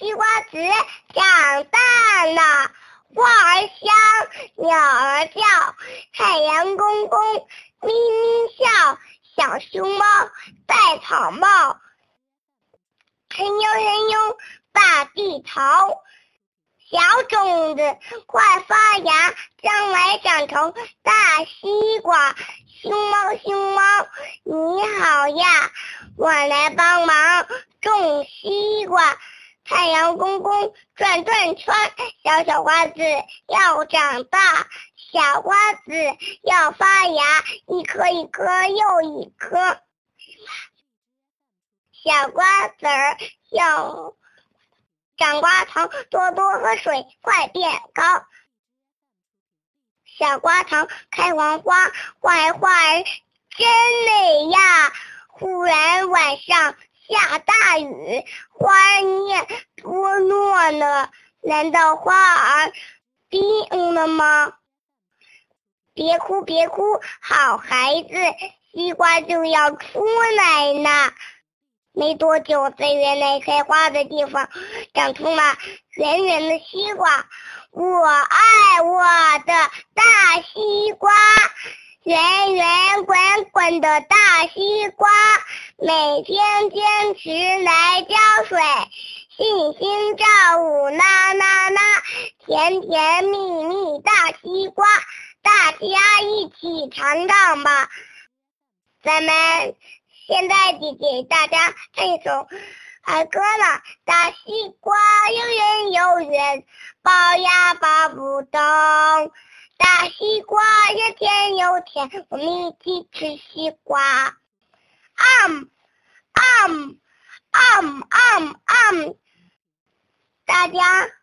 西瓜子长大了，花儿香，鸟儿叫，太阳公公咪咪笑，小熊猫戴草帽，嘿呦嘿呦把地头。小种子快发芽，将来长成大西瓜。熊猫熊猫你好呀，我来帮忙种西瓜。太阳公公转转圈，小小瓜子要长大，小瓜子要发芽，一颗一颗又一颗，小瓜子儿要。长瓜糖，多多喝水，快变高。小瓜糖开完花，花花儿真美呀。忽然晚上下大雨，花儿你也多落了。难道花儿病了吗？别哭别哭，好孩子，西瓜就要出来呢。没多久，在原来开花的地方，长出了圆圆的西瓜。我爱我的大西瓜，圆圆滚滚的大西瓜，每天坚持来浇水，细心照顾，啦啦啦，甜甜蜜蜜大西瓜，大家一起尝尝吧，咱们。现在就给大家唱一首儿歌了。大西瓜又圆又圆，抱呀抱不动。大西瓜又甜又甜，我们一起吃西瓜。um um um um um，大家。